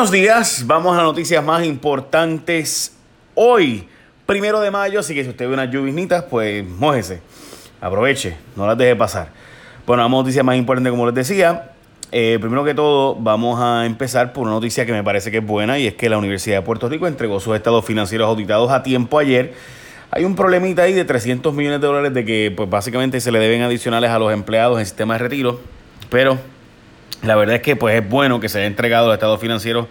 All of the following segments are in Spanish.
Buenos días, vamos a las noticias más importantes hoy, primero de mayo, así que si usted ve unas lluvias, pues mójese, aproveche, no las deje pasar. Bueno, vamos a noticias más importantes como les decía. Eh, primero que todo, vamos a empezar por una noticia que me parece que es buena y es que la Universidad de Puerto Rico entregó sus estados financieros auditados a tiempo ayer. Hay un problemita ahí de 300 millones de dólares de que pues básicamente se le deben adicionales a los empleados en sistema de retiro, pero la verdad es que pues es bueno que se haya entregado los estados financieros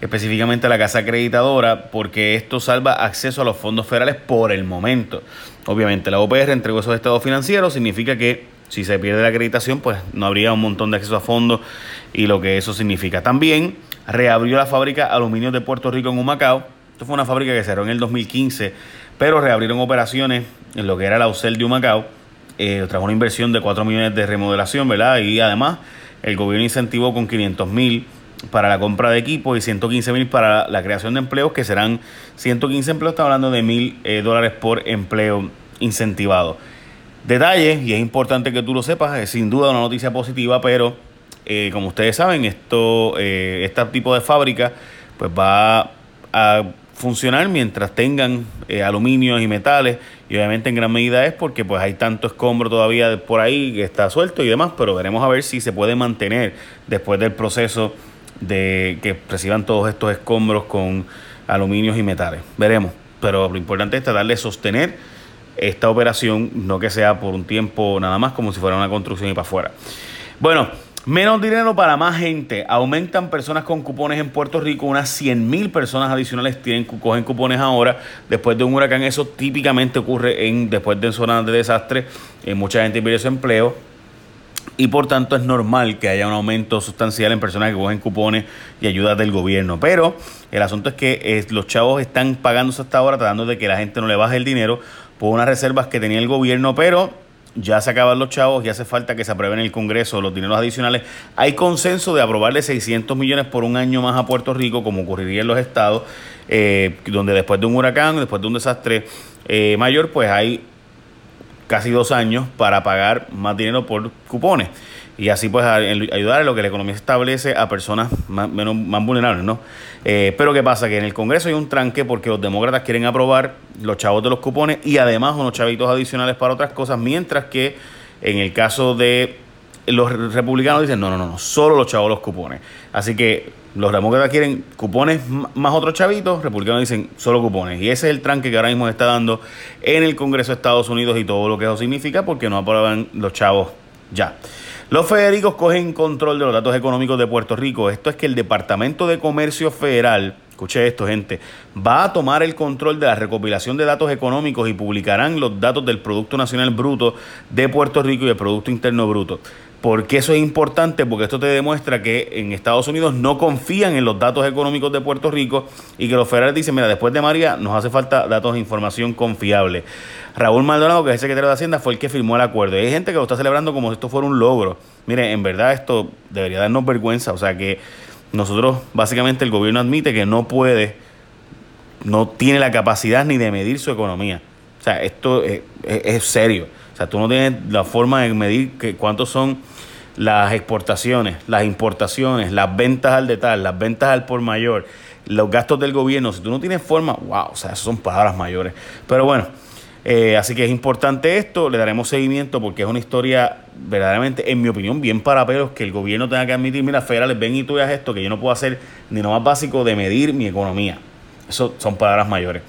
específicamente a la casa acreditadora porque esto salva acceso a los fondos federales por el momento. Obviamente la OPR entregó esos estados financieros, significa que si se pierde la acreditación pues no habría un montón de acceso a fondos y lo que eso significa. También reabrió la fábrica Aluminio de Puerto Rico en Humacao. Esto fue una fábrica que cerró en el 2015, pero reabrieron operaciones en lo que era la UCEL de Humacao. Eh, trajo una inversión de 4 millones de remodelación, ¿verdad? Y además el gobierno incentivó con 500 mil para la compra de equipos y 115 mil para la creación de empleos, que serán 115 empleos, está hablando de mil eh, dólares por empleo incentivado. Detalle, y es importante que tú lo sepas, es sin duda una noticia positiva, pero eh, como ustedes saben, esto, eh, este tipo de fábrica pues va a funcionar mientras tengan eh, aluminio y metales y obviamente en gran medida es porque pues hay tanto escombro todavía por ahí que está suelto y demás, pero veremos a ver si se puede mantener después del proceso de que reciban todos estos escombros con aluminios y metales. Veremos, pero lo importante es tratar de sostener esta operación, no que sea por un tiempo nada más como si fuera una construcción y para afuera. Bueno, Menos dinero para más gente. Aumentan personas con cupones en Puerto Rico. Unas 100 mil personas adicionales tienen, cogen cupones ahora después de un huracán. Eso típicamente ocurre en, después de zonas de desastre. Eh, mucha gente pierde su empleo. Y por tanto es normal que haya un aumento sustancial en personas que cogen cupones y ayudas del gobierno. Pero el asunto es que los chavos están pagándose hasta ahora tratando de que la gente no le baje el dinero por unas reservas que tenía el gobierno. Pero ya se acaban los chavos y hace falta que se aprueben en el Congreso los dineros adicionales. Hay consenso de aprobarle 600 millones por un año más a Puerto Rico, como ocurriría en los estados, eh, donde después de un huracán, después de un desastre eh, mayor, pues hay casi dos años para pagar más dinero por cupones y así pues ayudar a lo que la economía establece a personas más, menos, más vulnerables, ¿no? Eh, pero ¿qué pasa? Que en el Congreso hay un tranque porque los demócratas quieren aprobar los chavos de los cupones y además unos chavitos adicionales para otras cosas, mientras que en el caso de los republicanos dicen, no, no, no, solo los chavos de los cupones. Así que los demócratas quieren cupones más otros chavitos, republicanos dicen solo cupones. Y ese es el tranque que ahora mismo está dando en el Congreso de Estados Unidos y todo lo que eso significa porque no aprueban los chavos ya. Los Federicos cogen control de los datos económicos de Puerto Rico. Esto es que el Departamento de Comercio Federal, escuche esto gente, va a tomar el control de la recopilación de datos económicos y publicarán los datos del Producto Nacional Bruto de Puerto Rico y del Producto Interno Bruto. ¿Por qué eso es importante? Porque esto te demuestra que en Estados Unidos no confían en los datos económicos de Puerto Rico y que los federales dicen, mira, después de María nos hace falta datos de información confiable. Raúl Maldonado, que es el secretario de Hacienda, fue el que firmó el acuerdo. Y hay gente que lo está celebrando como si esto fuera un logro. Mire, en verdad esto debería darnos vergüenza. O sea que nosotros, básicamente, el gobierno admite que no puede, no tiene la capacidad ni de medir su economía. O sea, esto es, serio. O sea, tú no tienes la forma de medir que cuántos son las exportaciones, las importaciones, las ventas al detalle, las ventas al por mayor, los gastos del gobierno. Si tú no tienes forma, wow, o sea, eso son palabras mayores. Pero bueno. Eh, así que es importante esto, le daremos seguimiento porque es una historia verdaderamente, en mi opinión, bien para pelos que el gobierno tenga que admitir, mira, federales, ven y tú veas esto, que yo no puedo hacer ni lo más básico de medir mi economía. Eso son palabras mayores.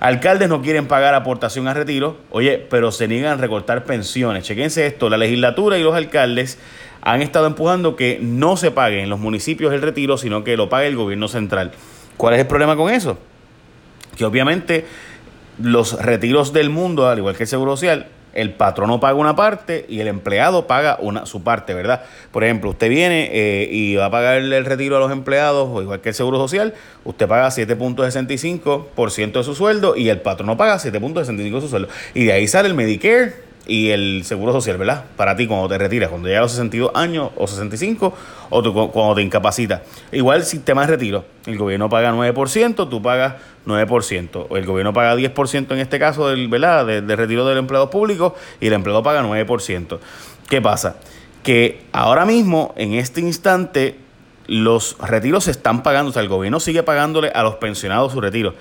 Alcaldes no quieren pagar aportación a retiro, oye, pero se niegan a recortar pensiones. Chequense esto, la legislatura y los alcaldes han estado empujando que no se pague en los municipios el retiro, sino que lo pague el gobierno central. ¿Cuál es el problema con eso? Que obviamente los retiros del mundo, al igual que el Seguro Social, el patrono paga una parte y el empleado paga una, su parte, ¿verdad? Por ejemplo, usted viene eh, y va a pagar el retiro a los empleados, o igual que el Seguro Social, usted paga 7.65% de su sueldo y el patrono paga 7.65% de su sueldo. Y de ahí sale el Medicare, y el seguro social, ¿verdad? Para ti cuando te retiras, cuando llegas a los 62 años o 65 o cuando te incapacitas. Igual sistema de retiro, el gobierno paga 9%, tú pagas 9%, o el gobierno paga 10% en este caso del, ¿verdad? De, de retiro del empleado público y el empleado paga 9%. ¿Qué pasa? Que ahora mismo, en este instante, los retiros se están pagando, o sea, el gobierno sigue pagándole a los pensionados su retiro,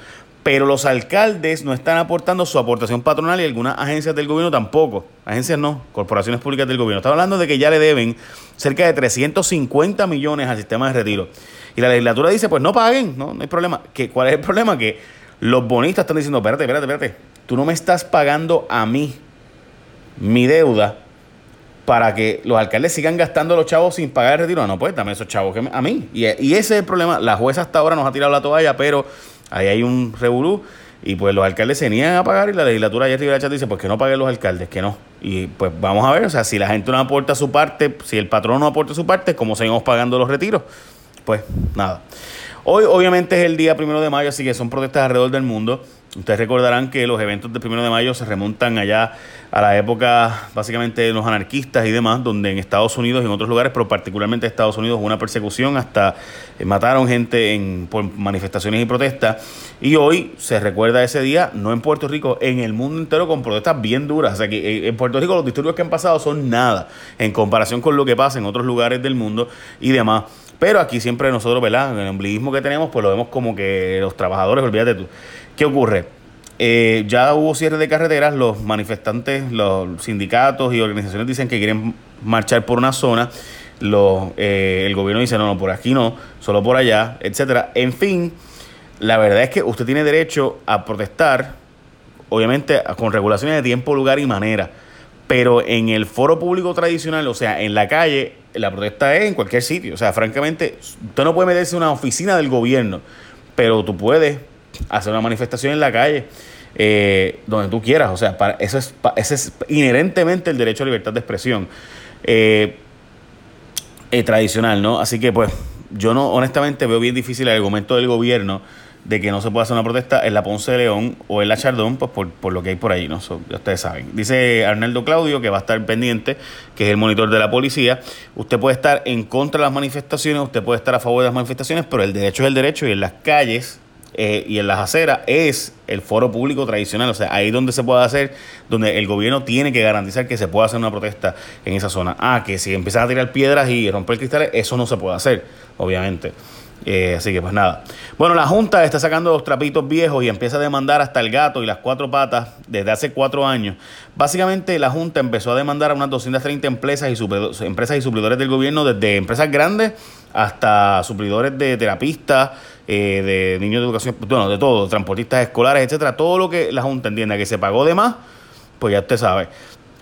pero los alcaldes no están aportando su aportación patronal y algunas agencias del gobierno tampoco. Agencias no, corporaciones públicas del gobierno. Está hablando de que ya le deben cerca de 350 millones al sistema de retiro. Y la legislatura dice, pues no paguen, no, no hay problema. ¿Qué, ¿Cuál es el problema? Que los bonistas están diciendo, espérate, espérate, espérate, tú no me estás pagando a mí mi deuda para que los alcaldes sigan gastando los chavos sin pagar el retiro. No, pues dame esos chavos a mí. Y, y, ese es el problema. La jueza hasta ahora nos ha tirado la toalla, pero ahí hay un revolú. Y pues los alcaldes se niegan a pagar y la legislatura ayer Rivera Chat dice, pues que no paguen los alcaldes, que no. Y pues vamos a ver, o sea, si la gente no aporta su parte, si el patrón no aporta su parte, ¿cómo seguimos pagando los retiros? Pues nada. Hoy obviamente es el día primero de mayo, así que son protestas alrededor del mundo. Ustedes recordarán que los eventos del primero de mayo se remontan allá a la época básicamente de los anarquistas y demás, donde en Estados Unidos y en otros lugares, pero particularmente en Estados Unidos, hubo una persecución hasta eh, mataron gente en, por manifestaciones y protestas. Y hoy se recuerda ese día, no en Puerto Rico, en el mundo entero con protestas bien duras. O sea que eh, en Puerto Rico los disturbios que han pasado son nada en comparación con lo que pasa en otros lugares del mundo y demás. Pero aquí siempre nosotros, ¿verdad? En el ombliguismo que tenemos, pues lo vemos como que los trabajadores, olvídate tú. ¿Qué ocurre? Eh, ya hubo cierre de carreteras, los manifestantes, los sindicatos y organizaciones dicen que quieren marchar por una zona, los, eh, el gobierno dice no, no, por aquí no, solo por allá, etcétera. En fin, la verdad es que usted tiene derecho a protestar, obviamente con regulaciones de tiempo, lugar y manera, pero en el foro público tradicional, o sea, en la calle, la protesta es en cualquier sitio. O sea, francamente, usted no puede meterse en una oficina del gobierno, pero tú puedes hacer una manifestación en la calle. Eh, donde tú quieras, o sea, para, eso es, ese es inherentemente el derecho a libertad de expresión eh, eh, tradicional, ¿no? Así que pues yo no, honestamente veo bien difícil el argumento del gobierno de que no se puede hacer una protesta en la Ponce de León o en la Chardón, pues por, lo que hay por ahí, ¿no? ya ustedes saben. Dice Arnaldo Claudio que va a estar pendiente, que es el monitor de la policía. Usted puede estar en contra de las manifestaciones, usted puede estar a favor de las manifestaciones, pero el derecho es el derecho y en las calles eh, y en las aceras es el foro público tradicional, o sea, ahí donde se puede hacer, donde el gobierno tiene que garantizar que se pueda hacer una protesta en esa zona. Ah, que si empiezan a tirar piedras y romper cristales, eso no se puede hacer, obviamente. Eh, así que pues nada. Bueno, la Junta está sacando los trapitos viejos y empieza a demandar hasta el gato y las cuatro patas desde hace cuatro años. Básicamente la Junta empezó a demandar a unas 230 empresas y, empresas y suplidores del gobierno, desde empresas grandes hasta suplidores de terapistas, eh, de niños de educación, bueno, de todo, transportistas escolares, etcétera. Todo lo que la Junta entienda que se pagó de más, pues ya usted sabe.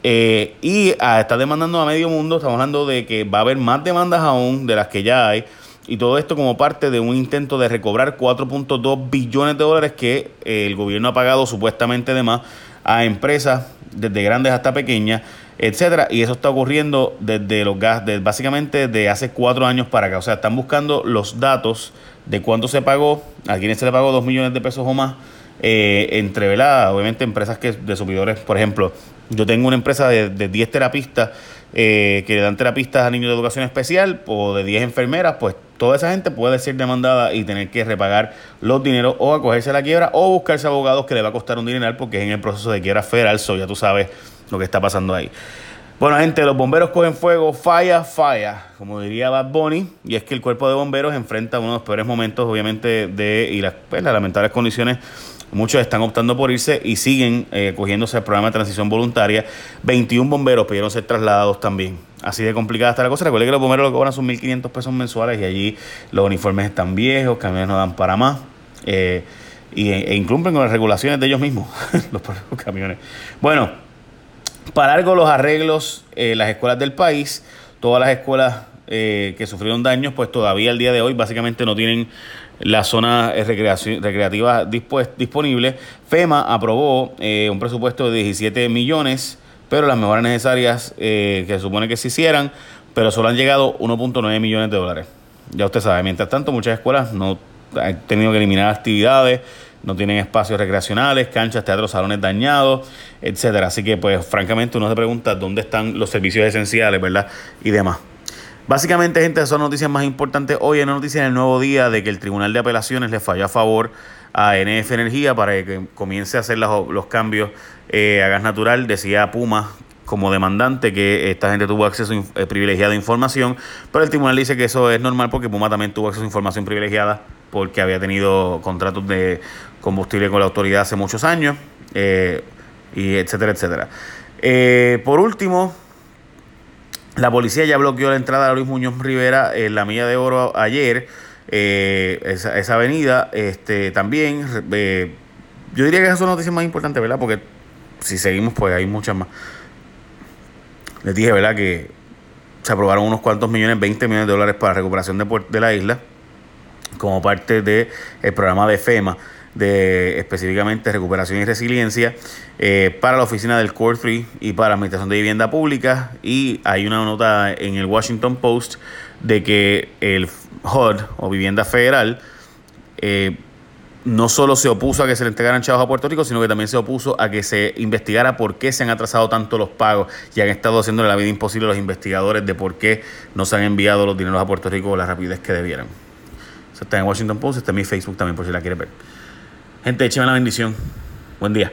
Eh, y ah, está demandando a medio mundo, estamos hablando de que va a haber más demandas aún de las que ya hay. Y todo esto como parte de un intento de recobrar 4.2 billones de dólares que eh, el gobierno ha pagado supuestamente de más a empresas, desde grandes hasta pequeñas, etcétera. Y eso está ocurriendo desde los gas, básicamente de hace cuatro años para acá. O sea, están buscando los datos de cuánto se pagó, a quienes se le pagó 2 millones de pesos o más, eh, entre. Obviamente empresas que de supidores, por ejemplo, yo tengo una empresa de, de 10 terapistas eh, que le dan terapistas a niños de educación especial o de 10 enfermeras, pues toda esa gente puede ser demandada y tener que repagar los dineros o acogerse a la quiebra o buscarse abogados que le va a costar un dineral porque es en el proceso de quiebra federal, so ya tú sabes lo que está pasando ahí. Bueno, gente, los bomberos cogen fuego, falla, falla, como diría Bad Bunny, y es que el cuerpo de bomberos enfrenta uno de los peores momentos, obviamente, de y las, pues, las lamentables condiciones Muchos están optando por irse y siguen eh, cogiéndose el programa de transición voluntaria. 21 bomberos pidieron ser trasladados también. Así de complicada está la cosa. Recuerde que los bomberos lo cobran son 1.500 pesos mensuales y allí los uniformes están viejos, camiones no dan para más. Eh, y, e incumplen con las regulaciones de ellos mismos, los, camiones. Bueno, para algo los arreglos, eh, las escuelas del país, todas las escuelas que sufrieron daños, pues todavía al día de hoy básicamente no tienen la zona recreativa disponible. FEMA aprobó eh, un presupuesto de 17 millones, pero las mejoras necesarias eh, que se supone que se hicieran, pero solo han llegado 1.9 millones de dólares. Ya usted sabe, mientras tanto muchas escuelas no han tenido que eliminar actividades, no tienen espacios recreacionales, canchas, teatros, salones dañados, etcétera. Así que, pues, francamente, uno se pregunta dónde están los servicios esenciales, ¿verdad? Y demás. Básicamente, gente, son noticias más importantes. Hoy una noticia en el nuevo día de que el Tribunal de Apelaciones le falló a favor a NF Energía para que comience a hacer los, cambios eh, a gas natural. Decía Puma como demandante que esta gente tuvo acceso a privilegiada a información, pero el tribunal dice que eso es normal porque Puma también tuvo acceso a información privilegiada porque había tenido contratos de combustible con la autoridad hace muchos años, y etcétera, etcétera. por último, la policía ya bloqueó la entrada de Luis Muñoz Rivera en la Milla de Oro ayer, esa, esa, avenida, este, también yo diría que esas son noticias más importantes, ¿verdad? Porque si seguimos, pues hay muchas más. Les dije, ¿verdad? Que se aprobaron unos cuantos millones, 20 millones de dólares para recuperación de, de la isla, como parte del programa de FEMA, de específicamente recuperación y resiliencia, eh, para la oficina del Core 3 y para la Administración de Vivienda Pública. Y hay una nota en el Washington Post de que el HUD o Vivienda Federal eh, no solo se opuso a que se le entregaran chavos a Puerto Rico, sino que también se opuso a que se investigara por qué se han atrasado tanto los pagos y han estado haciéndole la vida imposible a los investigadores de por qué no se han enviado los dineros a Puerto Rico con la rapidez que debieran. Está en Washington Post, está en mi Facebook también por si la quiere ver. Gente, écheme la bendición. Buen día.